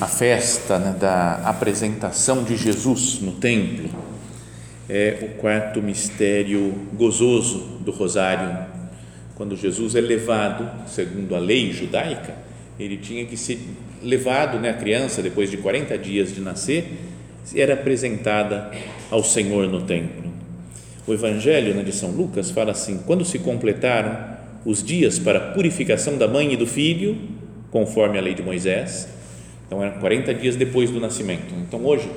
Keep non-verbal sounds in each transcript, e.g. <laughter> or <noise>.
a festa né, da apresentação de Jesus no templo é o quarto mistério gozoso do Rosário. Quando Jesus é levado, segundo a lei judaica, ele tinha que ser levado, né, a criança, depois de 40 dias de nascer, era apresentada ao Senhor no templo. O Evangelho né, de São Lucas fala assim: quando se completaram os dias para a purificação da mãe e do filho, conforme a lei de Moisés, então, eram 40 dias depois do nascimento. Então, hoje,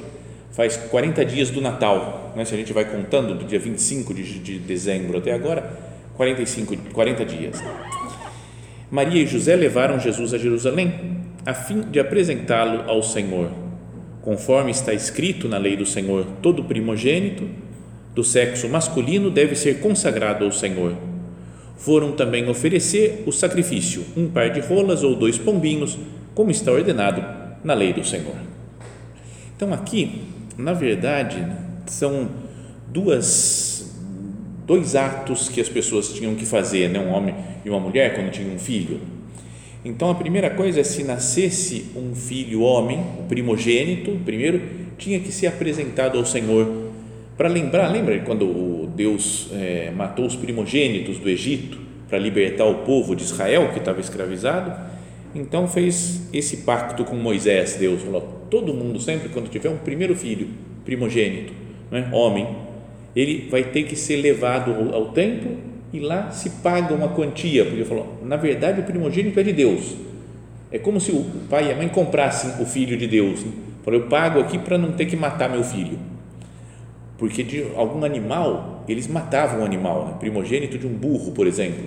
faz 40 dias do Natal. Né? Se a gente vai contando do dia 25 de, de dezembro até agora, 45, 40 dias. Maria e José levaram Jesus a Jerusalém a fim de apresentá-lo ao Senhor. Conforme está escrito na lei do Senhor, todo primogênito do sexo masculino deve ser consagrado ao Senhor. Foram também oferecer o sacrifício, um par de rolas ou dois pombinhos, como está ordenado na lei do Senhor. Então, aqui, na verdade, são duas, dois atos que as pessoas tinham que fazer, né? um homem e uma mulher, quando tinham um filho. Então, a primeira coisa é se nascesse um filho homem, o primogênito, primeiro, tinha que ser apresentado ao Senhor para lembrar, lembra quando Deus é, matou os primogênitos do Egito para libertar o povo de Israel que estava escravizado? Então fez esse pacto com Moisés, Deus falou, todo mundo sempre quando tiver um primeiro filho, primogênito, né, homem, ele vai ter que ser levado ao templo e lá se paga uma quantia, porque falou, na verdade o primogênito é de Deus, é como se o pai e a mãe comprassem o filho de Deus, né? falou, eu pago aqui para não ter que matar meu filho, porque de algum animal, eles matavam o animal, né? primogênito de um burro, por exemplo,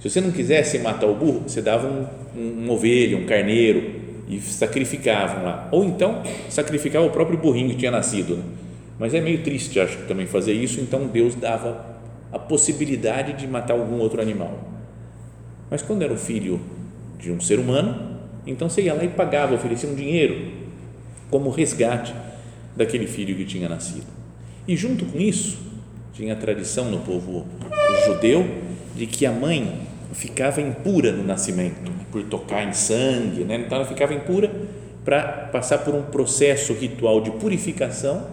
se você não quisesse matar o burro, você dava um, um, ovelha, um carneiro e sacrificavam lá. Ou então sacrificava o próprio burrinho que tinha nascido. Né? Mas é meio triste, acho, também fazer isso. Então Deus dava a possibilidade de matar algum outro animal. Mas quando era o filho de um ser humano, então você ia lá e pagava, oferecia um dinheiro como resgate daquele filho que tinha nascido. E junto com isso, tinha a tradição no povo judeu de que a mãe ficava impura no nascimento, por tocar em sangue, né? então ela ficava impura para passar por um processo ritual de purificação,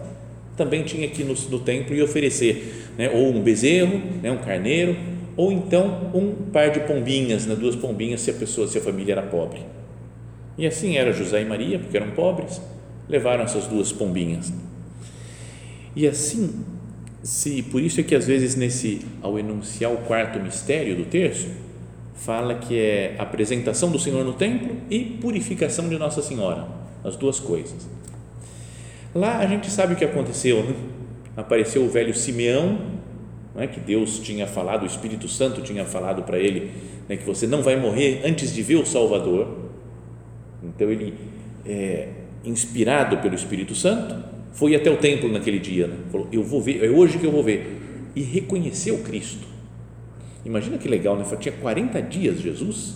também tinha que ir no, no templo e oferecer né? ou um bezerro, né? um carneiro, ou então um par de pombinhas, né? duas pombinhas se a pessoa, se a família era pobre. E assim era José e Maria, porque eram pobres, levaram essas duas pombinhas. E assim, se por isso é que às vezes nesse ao enunciar o quarto mistério do terço, fala que é apresentação do Senhor no templo e purificação de Nossa Senhora, as duas coisas. Lá a gente sabe o que aconteceu, né? Apareceu o velho Simeão, é que Deus tinha falado, o Espírito Santo tinha falado para ele, né, que você não vai morrer antes de ver o Salvador. Então ele, é, inspirado pelo Espírito Santo, foi até o templo naquele dia, né? falou: eu vou ver, é hoje que eu vou ver e reconheceu Cristo Imagina que legal, né? Tinha 40 dias Jesus.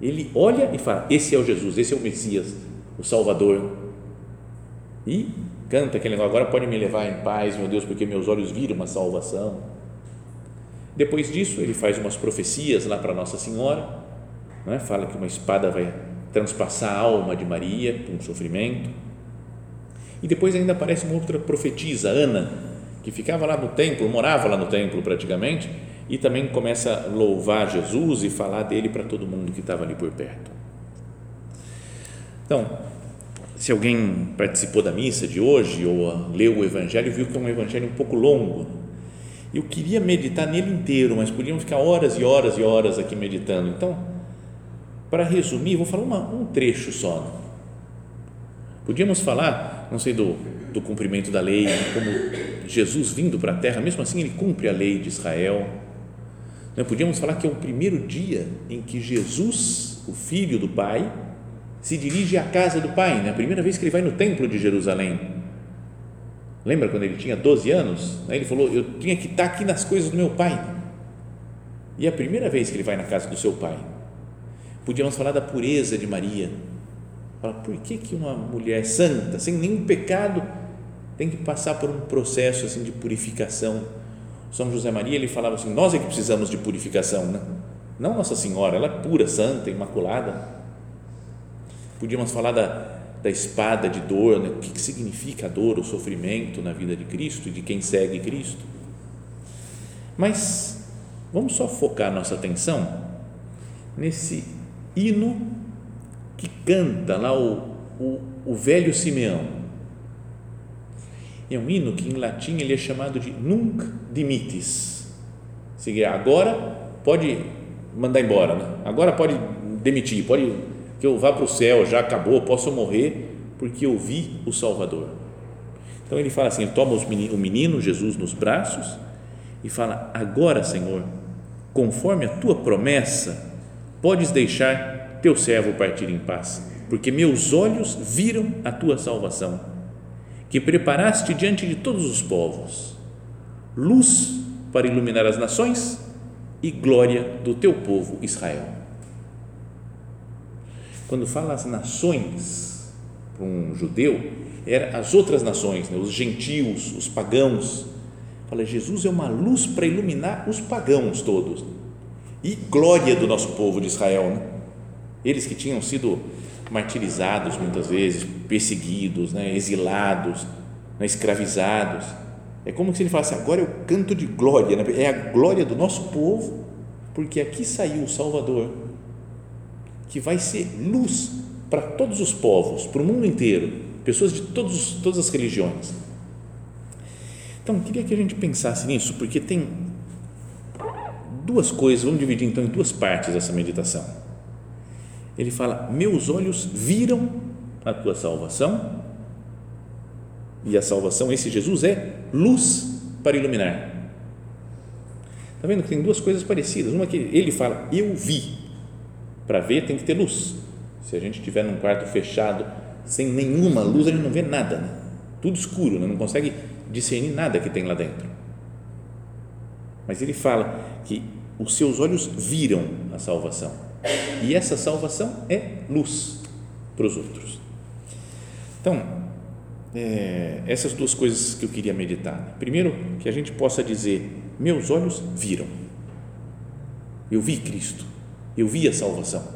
Ele olha e fala: Esse é o Jesus, esse é o Messias, o Salvador. E canta aquele negócio: Agora pode me levar em paz, meu Deus, porque meus olhos viram uma salvação. Depois disso, ele faz umas profecias lá para Nossa Senhora. Né? Fala que uma espada vai transpassar a alma de Maria com um sofrimento. E depois ainda aparece uma outra profetisa, Ana, que ficava lá no templo, morava lá no templo praticamente e também começa a louvar Jesus e falar dele para todo mundo que estava ali por perto. Então, se alguém participou da missa de hoje ou leu o Evangelho, viu que é um Evangelho um pouco longo. Eu queria meditar nele inteiro, mas podíamos ficar horas e horas e horas aqui meditando. Então, para resumir, vou falar uma, um trecho só. Podíamos falar, não sei, do, do cumprimento da lei, como Jesus vindo para a terra, mesmo assim ele cumpre a lei de Israel. Nós podíamos falar que é o primeiro dia em que Jesus, o Filho do Pai, se dirige à casa do Pai, né? a primeira vez que ele vai no templo de Jerusalém. Lembra quando ele tinha 12 anos? Ele falou: Eu tinha que estar aqui nas coisas do meu Pai. E é a primeira vez que ele vai na casa do seu Pai. Podíamos falar da pureza de Maria. Fala, por que, que uma mulher santa, sem nenhum pecado, tem que passar por um processo assim de purificação? São José Maria ele falava assim: Nós é que precisamos de purificação, né? não Nossa Senhora, ela é pura, santa, imaculada Podíamos falar da, da espada de dor, né? o que, que significa a dor, o sofrimento na vida de Cristo e de quem segue Cristo. Mas vamos só focar nossa atenção nesse hino que canta lá o, o, o velho Simeão. É um hino que em latim ele é chamado de Nunc Dimittis. Agora pode mandar embora, né? agora pode demitir, pode que eu vá para o céu, já acabou, posso morrer, porque eu vi o Salvador. Então ele fala assim: toma o menino Jesus nos braços e fala: Agora, Senhor, conforme a tua promessa, podes deixar teu servo partir em paz, porque meus olhos viram a tua salvação, que preparaste diante de todos os povos, luz para iluminar as nações e glória do teu povo Israel quando fala as nações para um judeu, era as outras nações, né? os gentios, os pagãos. Fala, Jesus é uma luz para iluminar os pagãos todos. E glória do nosso povo de Israel, né? Eles que tinham sido martirizados muitas vezes, perseguidos, né? exilados, né? escravizados. É como se ele falasse, agora eu canto de glória, né? é a glória do nosso povo, porque aqui saiu o Salvador que vai ser luz para todos os povos, para o mundo inteiro, pessoas de todos, todas as religiões. Então, queria que a gente pensasse nisso, porque tem duas coisas, vamos dividir então em duas partes essa meditação. Ele fala: Meus olhos viram a tua salvação, e a salvação, esse Jesus é luz para iluminar. Está vendo que tem duas coisas parecidas? Uma que ele fala, eu vi, para ver tem que ter luz. Se a gente estiver num quarto fechado, sem nenhuma luz, a gente não vê nada, né? tudo escuro, né? não consegue discernir nada que tem lá dentro. Mas ele fala que os seus olhos viram a salvação e essa salvação é luz para os outros. Então, é, essas duas coisas que eu queria meditar. Primeiro, que a gente possa dizer: meus olhos viram, eu vi Cristo eu vi a salvação.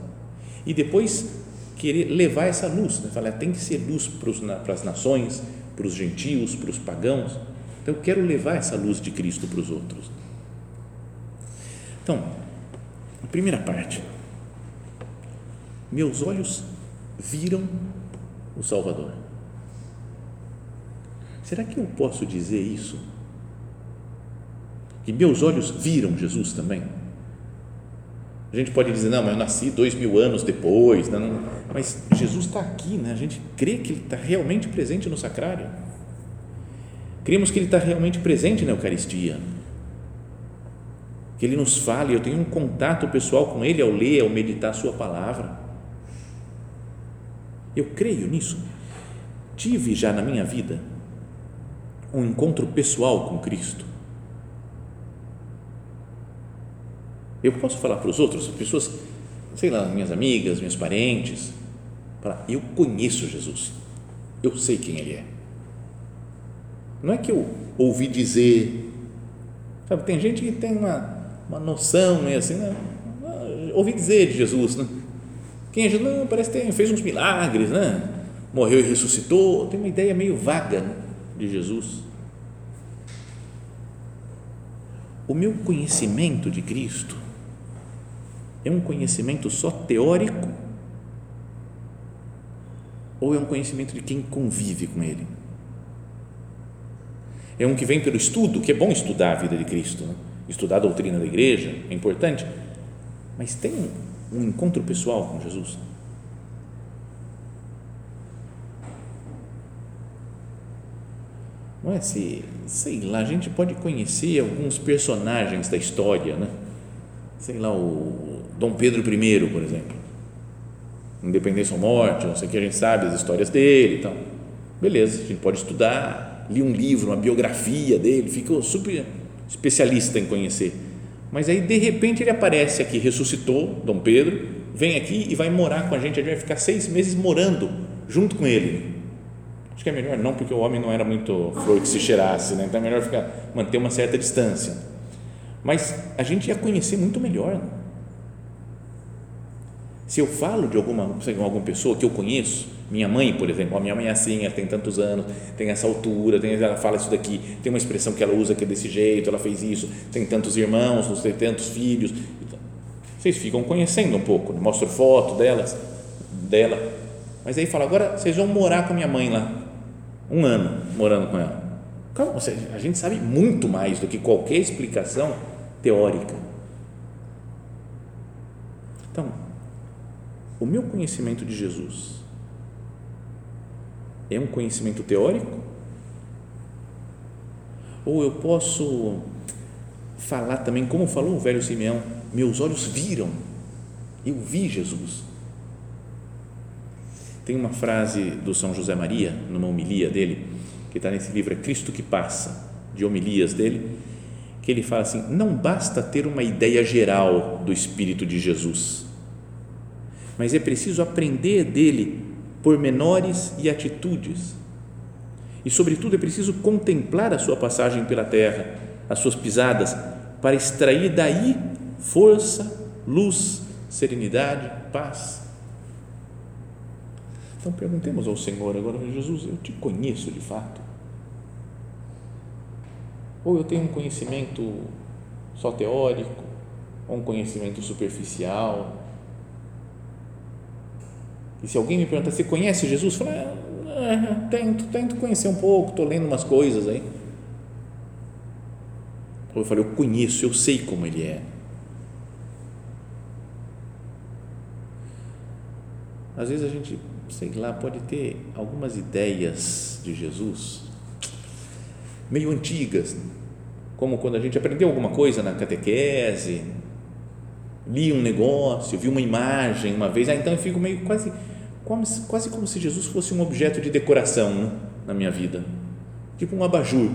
E depois querer levar essa luz, né? falar, tem que ser luz para, os, para as nações, para os gentios, para os pagãos. Então eu quero levar essa luz de Cristo para os outros. Então, a primeira parte. Meus olhos viram o Salvador. Será que eu posso dizer isso? Que meus olhos viram Jesus também? A gente pode dizer, não, mas eu nasci dois mil anos depois, não, não. mas Jesus está aqui, né? a gente crê que Ele está realmente presente no sacrário. Cremos que Ele está realmente presente na Eucaristia. Que Ele nos fale, eu tenho um contato pessoal com Ele ao ler, ao meditar a Sua palavra. Eu creio nisso. Tive já na minha vida um encontro pessoal com Cristo Eu posso falar para os outros, pessoas, sei lá, minhas amigas, meus parentes, falar, eu conheço Jesus, eu sei quem Ele é. Não é que eu ouvi dizer, sabe, tem gente que tem uma, uma noção, né, assim, né, ouvi dizer de Jesus, né? Quem é Jesus? Não, parece que tem, fez uns milagres, né? Morreu e ressuscitou, tem uma ideia meio vaga né, de Jesus. O meu conhecimento de Cristo é um conhecimento só teórico ou é um conhecimento de quem convive com Ele? É um que vem pelo estudo, que é bom estudar a vida de Cristo, né? estudar a doutrina da igreja, é importante, mas tem um, um encontro pessoal com Jesus? Não é se, sei lá, a gente pode conhecer alguns personagens da história, né? Sei lá, o Dom Pedro I, por exemplo. Independência ou morte, não sei o que, a gente sabe as histórias dele e tal. Beleza, a gente pode estudar, li um livro, uma biografia dele, ficou super especialista em conhecer. Mas aí, de repente, ele aparece aqui, ressuscitou Dom Pedro, vem aqui e vai morar com a gente, a gente vai ficar seis meses morando junto com ele Acho que é melhor não, porque o homem não era muito flor que se cheirasse, né? então é melhor ficar, manter uma certa distância. Mas a gente ia conhecer muito melhor. Né? Se eu falo de alguma, alguma pessoa que eu conheço, minha mãe, por exemplo, a minha mãe é assim, ela tem tantos anos, tem essa altura, tem, ela fala isso daqui, tem uma expressão que ela usa que é desse jeito, ela fez isso, tem tantos irmãos, tem tantos filhos. Vocês ficam conhecendo um pouco, né? mostro foto delas, dela. Mas aí fala, agora vocês vão morar com minha mãe lá um ano morando com ela. Calma, a gente sabe muito mais do que qualquer explicação teórica. Então, o meu conhecimento de Jesus é um conhecimento teórico? Ou eu posso falar também, como falou o velho Simeão, meus olhos viram, eu vi Jesus. Tem uma frase do São José Maria, numa homilia dele, que está nesse livro, é Cristo que Passa, de homilias dele, que ele fala assim: não basta ter uma ideia geral do Espírito de Jesus, mas é preciso aprender dele pormenores e atitudes. E, sobretudo, é preciso contemplar a sua passagem pela terra, as suas pisadas, para extrair daí força, luz, serenidade, paz. Então perguntemos ao Senhor agora, Jesus, eu te conheço de fato? Ou eu tenho um conhecimento só teórico, ou um conhecimento superficial? E se alguém me pergunta, você conhece Jesus? Eu falo, ah, tento, tento conhecer um pouco, estou lendo umas coisas aí. Ou eu falo, eu conheço, eu sei como ele é. Às vezes a gente sei lá, pode ter algumas ideias de Jesus meio antigas, como quando a gente aprendeu alguma coisa na catequese, li um negócio, vi uma imagem uma vez, ah, então eu fico meio quase, quase, quase como se Jesus fosse um objeto de decoração né, na minha vida, tipo um abajur.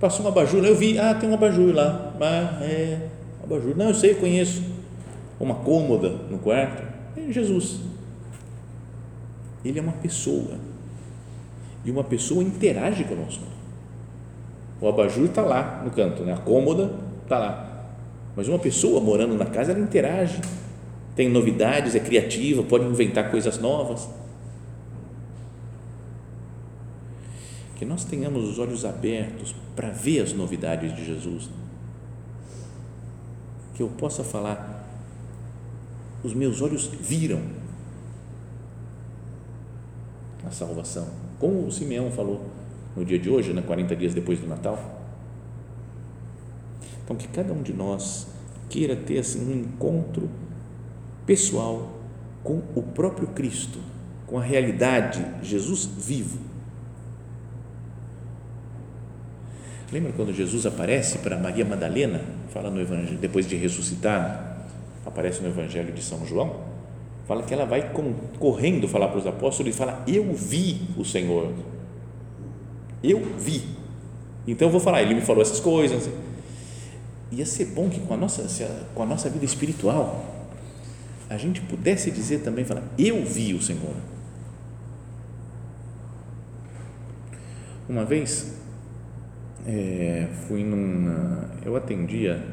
Passou um abajur, eu vi, ah, tem um abajur lá, ah, é, abajur, não, eu sei, eu conheço. Uma cômoda no quarto, é Jesus ele é uma pessoa. E uma pessoa interage conosco. O abajur está lá no canto, né? a cômoda está lá. Mas uma pessoa morando na casa, ela interage. Tem novidades, é criativa, pode inventar coisas novas. Que nós tenhamos os olhos abertos para ver as novidades de Jesus. Que eu possa falar, os meus olhos viram a salvação, como o Simeão falou no dia de hoje, né, 40 dias depois do Natal. Então, que cada um de nós queira ter assim, um encontro pessoal com o próprio Cristo, com a realidade, Jesus vivo. Lembra quando Jesus aparece para Maria Madalena, fala no Evangelho, depois de ressuscitar, aparece no Evangelho de São João? Fala que ela vai correndo falar para os apóstolos e fala: Eu vi o Senhor. Eu vi. Então eu vou falar, ele me falou essas coisas. Ia ser bom que com a nossa, com a nossa vida espiritual a gente pudesse dizer também, falar, eu vi o Senhor. Uma vez é, fui num, eu atendia,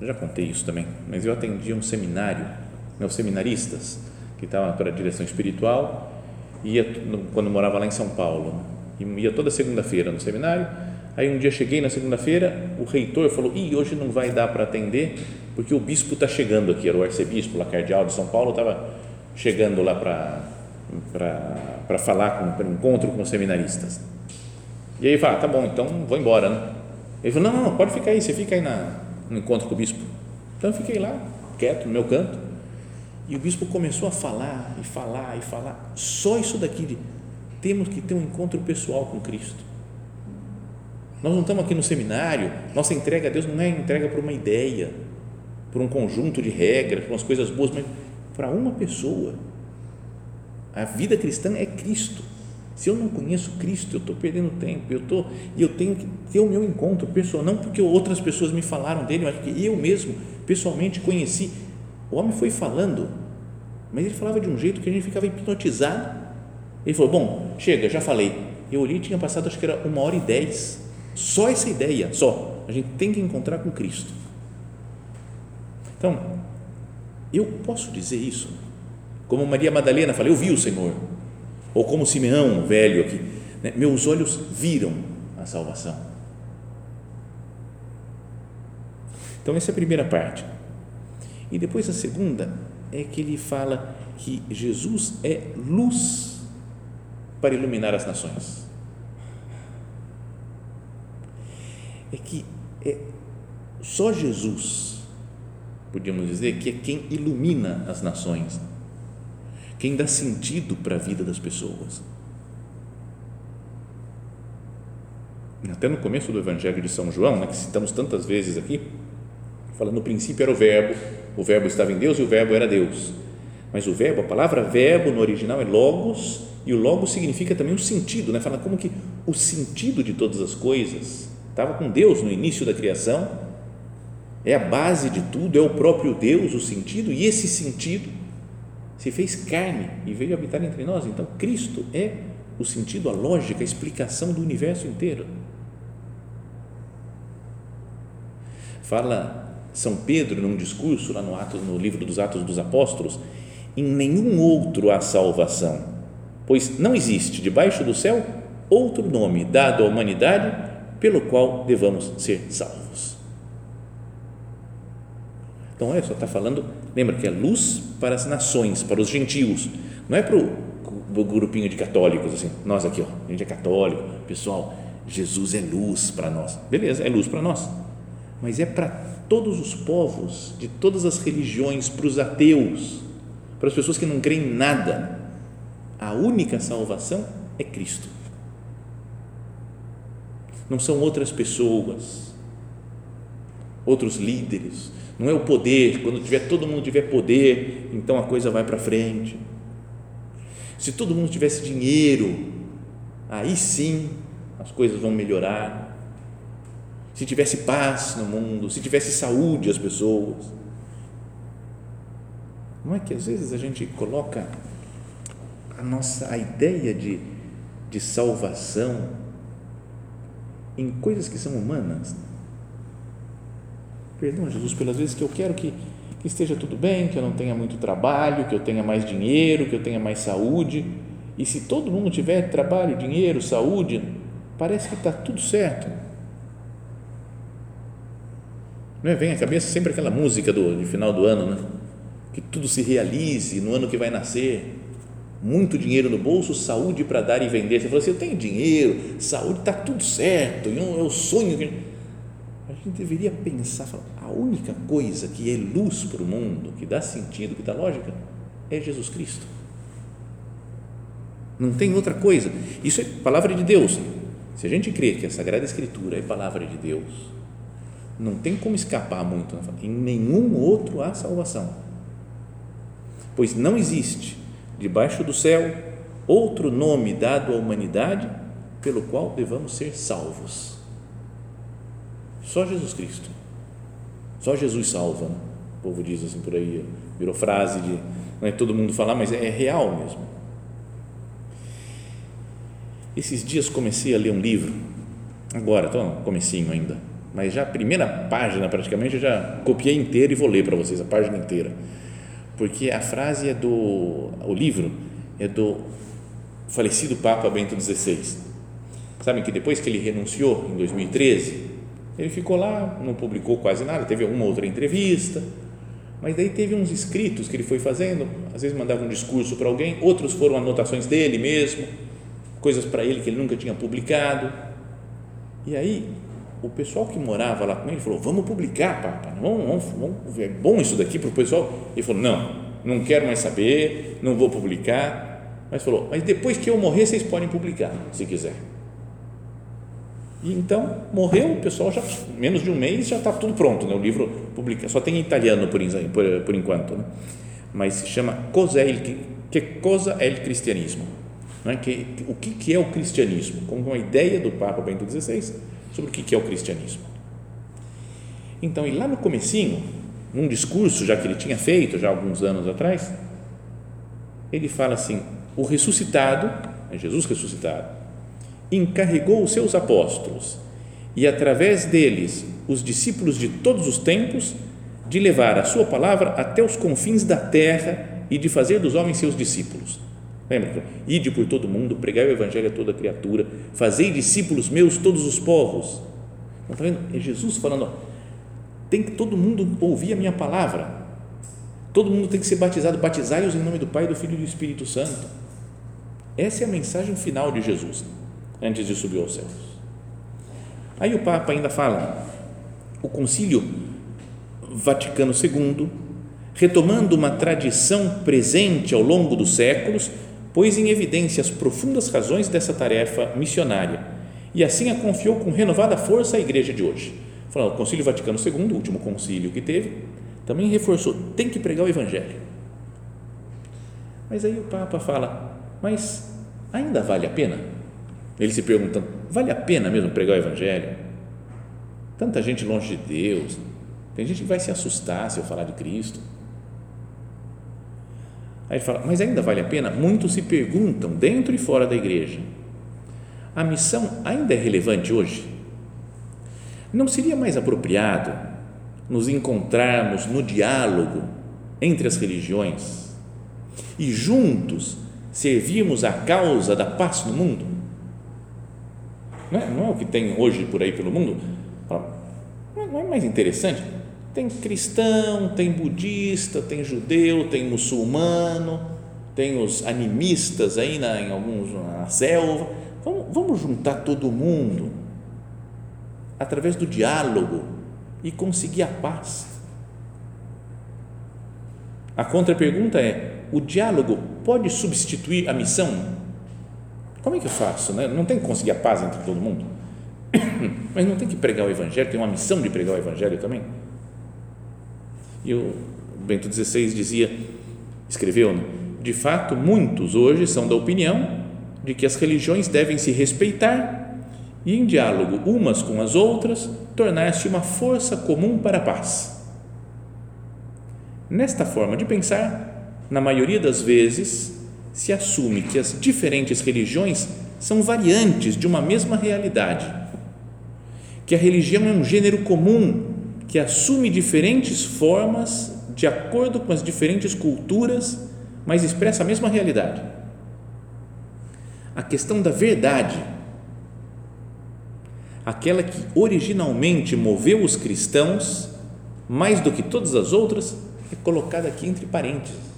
já contei isso também, mas eu atendia um seminário meus seminaristas, que estavam para a direção espiritual, ia quando morava lá em São Paulo, ia toda segunda-feira no seminário. Aí um dia cheguei na segunda-feira, o reitor falou: "Ih, hoje não vai dar para atender, porque o bispo está chegando aqui, era o arcebispo, lá cardeal de São Paulo, estava chegando lá para para falar, para um encontro com os seminaristas. E aí fala, tá bom, então vou embora, né? Ele falou, não, não, pode ficar aí, você fica aí na, no encontro com o bispo. Então eu fiquei lá, quieto, no meu canto, e o bispo começou a falar, e falar, e falar, só isso daqui de temos que ter um encontro pessoal com Cristo. Nós não estamos aqui no seminário, nossa entrega a Deus não é entrega para uma ideia, por um conjunto de regras, por umas coisas boas, mas para uma pessoa. A vida cristã é Cristo. Se eu não conheço Cristo, eu estou perdendo tempo. Eu tô, e eu tenho que ter o meu encontro pessoal, não porque outras pessoas me falaram dele, mas porque eu mesmo pessoalmente conheci. O homem foi falando, mas ele falava de um jeito que a gente ficava hipnotizado. Ele falou: Bom, chega, já falei. Eu olhei tinha passado, acho que era uma hora e dez. Só essa ideia, só. A gente tem que encontrar com Cristo. Então, eu posso dizer isso. Como Maria Madalena fala, eu vi o Senhor. Ou como Simeão, velho aqui, né? meus olhos viram a salvação. Então, essa é a primeira parte. E depois a segunda é que ele fala que Jesus é luz para iluminar as nações. É que é só Jesus podíamos dizer que é quem ilumina as nações, quem dá sentido para a vida das pessoas. Até no começo do Evangelho de São João, né, que citamos tantas vezes aqui, fala no princípio era o Verbo, o Verbo estava em Deus e o Verbo era Deus. Mas o Verbo, a palavra Verbo no original é Logos e o Logos significa também o sentido, né? Fala como que o sentido de todas as coisas estava com Deus no início da criação é a base de tudo, é o próprio Deus, o sentido, e esse sentido se fez carne e veio habitar entre nós. Então, Cristo é o sentido, a lógica, a explicação do universo inteiro. Fala São Pedro num discurso lá no, no livro dos Atos dos Apóstolos: em nenhum outro há salvação, pois não existe debaixo do céu outro nome dado à humanidade pelo qual devamos ser salvos. Então, olha só, está falando, lembra que é luz para as nações, para os gentios, não é para o grupinho de católicos, assim, nós aqui, ó, a gente é católico, pessoal, Jesus é luz para nós, beleza, é luz para nós, mas é para todos os povos, de todas as religiões, para os ateus, para as pessoas que não creem em nada, a única salvação é Cristo, não são outras pessoas, outros líderes, não é o poder, quando tiver todo mundo tiver poder, então a coisa vai para frente. Se todo mundo tivesse dinheiro, aí sim as coisas vão melhorar. Se tivesse paz no mundo, se tivesse saúde as pessoas. Não é que às vezes a gente coloca a nossa a ideia de, de salvação em coisas que são humanas Perdão, Jesus, pelas vezes que eu quero que, que esteja tudo bem, que eu não tenha muito trabalho, que eu tenha mais dinheiro, que eu tenha mais saúde. E se todo mundo tiver trabalho, dinheiro, saúde, parece que está tudo certo. Não é? Vem à cabeça sempre aquela música do, de final do ano, né? Que tudo se realize no ano que vai nascer. Muito dinheiro no bolso, saúde para dar e vender. Você falou assim: eu tenho dinheiro, saúde, está tudo certo, é o sonho. Que a gente deveria pensar, falar, a única coisa que é luz para o mundo, que dá sentido, que dá lógica, é Jesus Cristo. Não tem outra coisa. Isso é palavra de Deus. Se a gente crê que a Sagrada Escritura é palavra de Deus, não tem como escapar muito. Né? Em nenhum outro há salvação. Pois não existe debaixo do céu outro nome dado à humanidade pelo qual devamos ser salvos só Jesus Cristo. Só Jesus salva. Né? O povo diz assim por aí, virou frase de não é todo mundo falar, mas é, real mesmo. Esses dias comecei a ler um livro, agora, estou no comecinho ainda, mas já a primeira página praticamente eu já copiei inteira e vou ler para vocês a página inteira, porque a frase é do, o livro é do falecido Papa Bento XVI. Sabem que depois que ele renunciou em 2013, ele ficou lá, não publicou quase nada, teve uma outra entrevista, Mas daí teve uns escritos que ele foi fazendo, às vezes mandava um discurso para alguém, outros foram anotações dele mesmo, coisas para ele que ele nunca tinha publicado. E aí o pessoal que morava lá com ele falou: Vamos publicar, Papa, vamos, vamos, vamos, é bom isso daqui para o pessoal. Ele falou: Não, não quero mais saber, não vou publicar. Mas falou: Mas depois que eu morrer, vocês podem publicar, se quiser. E então morreu, o pessoal já menos de um mês já está tudo pronto, né? O livro publica, só tem em italiano por, por, por enquanto, né? Mas se chama Cosa il, que cosa é o cristianismo? Né? Que, o que, que é o cristianismo? Como uma ideia do Papa Bento XVI sobre o que, é o cristianismo. Então, e lá no comecinho, num discurso já que ele tinha feito já alguns anos atrás, ele fala assim: o ressuscitado, é Jesus ressuscitado, encarregou os seus apóstolos e, através deles, os discípulos de todos os tempos, de levar a sua palavra até os confins da terra e de fazer dos homens seus discípulos. Lembra? Ide por todo mundo, pregai o evangelho a toda criatura, fazei discípulos meus todos os povos. Está vendo? É Jesus falando, ó, tem que todo mundo ouvir a minha palavra. Todo mundo tem que ser batizado. Batizai-os em nome do Pai, do Filho e do Espírito Santo. Essa é a mensagem final de Jesus antes de subir aos céus. Aí o Papa ainda fala, o Concílio Vaticano II, retomando uma tradição presente ao longo dos séculos, pôs em evidência as profundas razões dessa tarefa missionária e assim a confiou com renovada força à Igreja de hoje. Falando, o Concílio Vaticano II, o último concílio que teve, também reforçou, tem que pregar o Evangelho. Mas aí o Papa fala, mas ainda vale a pena? Ele se perguntando: vale a pena mesmo pregar o Evangelho? Tanta gente longe de Deus, tem gente que vai se assustar se eu falar de Cristo. Aí ele fala: mas ainda vale a pena? Muitos se perguntam, dentro e fora da igreja: a missão ainda é relevante hoje? Não seria mais apropriado nos encontrarmos no diálogo entre as religiões e juntos servirmos a causa da paz no mundo? Não é, não é o que tem hoje por aí pelo mundo? Não é mais interessante? Tem cristão, tem budista, tem judeu, tem muçulmano, tem os animistas aí na, em alguns na selva. Vamos, vamos juntar todo mundo através do diálogo e conseguir a paz. A contra-pergunta é: o diálogo pode substituir a missão? Como é que eu faço? Né? Não tem que conseguir a paz entre todo mundo? <coughs> Mas não tem que pregar o Evangelho, tem uma missão de pregar o Evangelho também? E o Bento XVI dizia, escreveu, né? de fato, muitos hoje são da opinião de que as religiões devem se respeitar e, em diálogo umas com as outras, tornar-se uma força comum para a paz. Nesta forma de pensar, na maioria das vezes, se assume que as diferentes religiões são variantes de uma mesma realidade, que a religião é um gênero comum que assume diferentes formas de acordo com as diferentes culturas, mas expressa a mesma realidade. A questão da verdade, aquela que originalmente moveu os cristãos, mais do que todas as outras, é colocada aqui entre parênteses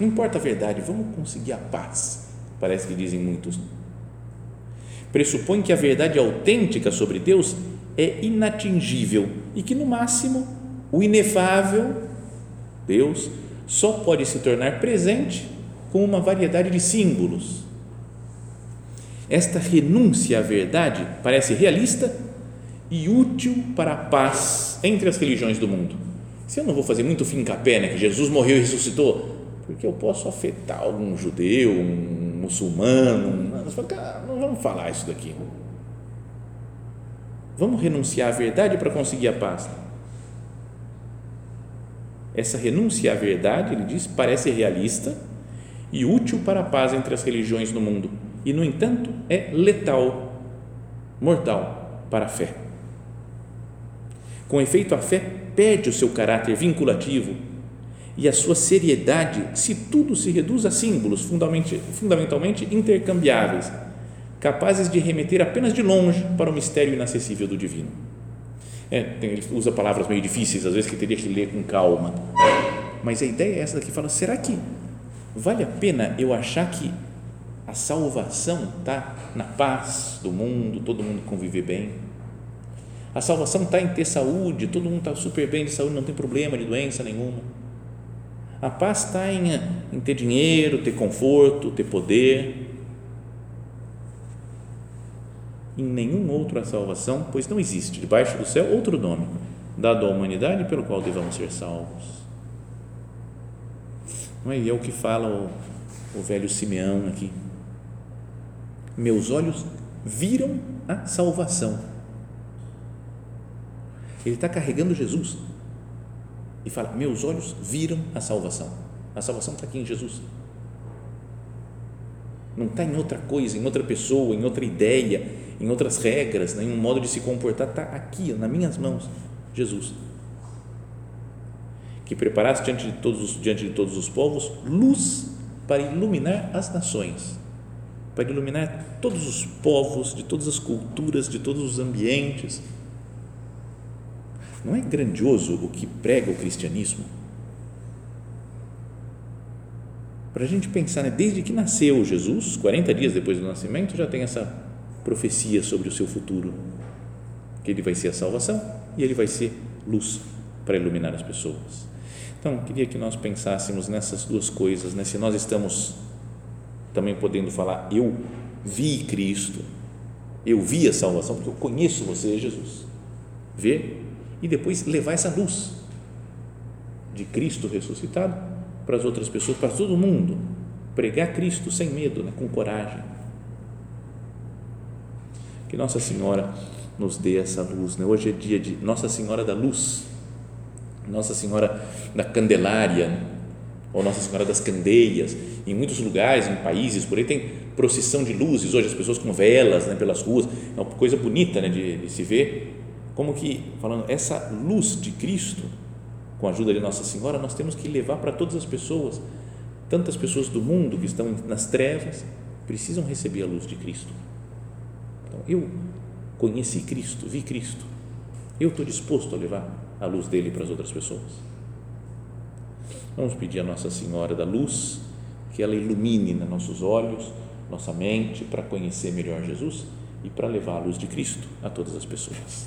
não importa a verdade, vamos conseguir a paz. Parece que dizem muitos. Pressupõe que a verdade autêntica sobre Deus é inatingível e que, no máximo, o inefável, Deus, só pode se tornar presente com uma variedade de símbolos. Esta renúncia à verdade parece realista e útil para a paz entre as religiões do mundo. Se eu não vou fazer muito fim capé, né, que Jesus morreu e ressuscitou, porque eu posso afetar algum judeu, um muçulmano. não vamos falar isso daqui. Vamos renunciar à verdade para conseguir a paz. Essa renúncia à verdade, ele diz, parece realista e útil para a paz entre as religiões no mundo, e, no entanto, é letal, mortal para a fé. Com efeito, a fé perde o seu caráter vinculativo e a sua seriedade se tudo se reduz a símbolos fundamentalmente, intercambiáveis, capazes de remeter apenas de longe para o mistério inacessível do divino. É, tem, ele usa palavras meio difíceis, às vezes que teria que ler com calma. Mas a ideia é essa daqui, fala, será que vale a pena eu achar que a salvação está na paz do mundo, todo mundo conviver bem? A salvação está em ter saúde, todo mundo está super bem de saúde, não tem problema de doença nenhuma. A paz está em, em ter dinheiro, ter conforto, ter poder. Em nenhum outro a salvação, pois não existe debaixo do céu outro nome dado à humanidade pelo qual devamos ser salvos. Não é? E é o que fala o, o velho Simeão aqui. Meus olhos viram a salvação. Ele está carregando Jesus e fala: Meus olhos viram a salvação. A salvação está aqui em Jesus. Não está em outra coisa, em outra pessoa, em outra ideia, em outras regras, em um modo de se comportar. Está aqui, nas minhas mãos, Jesus. Que preparaste diante de todos, diante de todos os povos luz para iluminar as nações, para iluminar todos os povos, de todas as culturas, de todos os ambientes não é grandioso o que prega o cristianismo? Para a gente pensar, né? desde que nasceu Jesus, 40 dias depois do nascimento, já tem essa profecia sobre o seu futuro, que ele vai ser a salvação e ele vai ser luz para iluminar as pessoas. Então, queria que nós pensássemos nessas duas coisas, né? se nós estamos também podendo falar, eu vi Cristo, eu vi a salvação, porque eu conheço você, Jesus. Ver e depois levar essa luz de Cristo ressuscitado para as outras pessoas, para todo mundo. Pregar Cristo sem medo, né, com coragem. Que Nossa Senhora nos dê essa luz. Né? Hoje é dia de Nossa Senhora da Luz, Nossa Senhora da Candelária, ou Nossa Senhora das Candeias. Em muitos lugares, em países, por aí tem procissão de luzes. Hoje as pessoas com velas né, pelas ruas. É uma coisa bonita né, de, de se ver como que, falando, essa luz de Cristo, com a ajuda de Nossa Senhora, nós temos que levar para todas as pessoas, tantas pessoas do mundo que estão nas trevas, precisam receber a luz de Cristo. Então, eu conheci Cristo, vi Cristo, eu estou disposto a levar a luz dele para as outras pessoas. Vamos pedir a Nossa Senhora da Luz que ela ilumine nossos olhos, nossa mente, para conhecer melhor Jesus e para levar a luz de Cristo a todas as pessoas.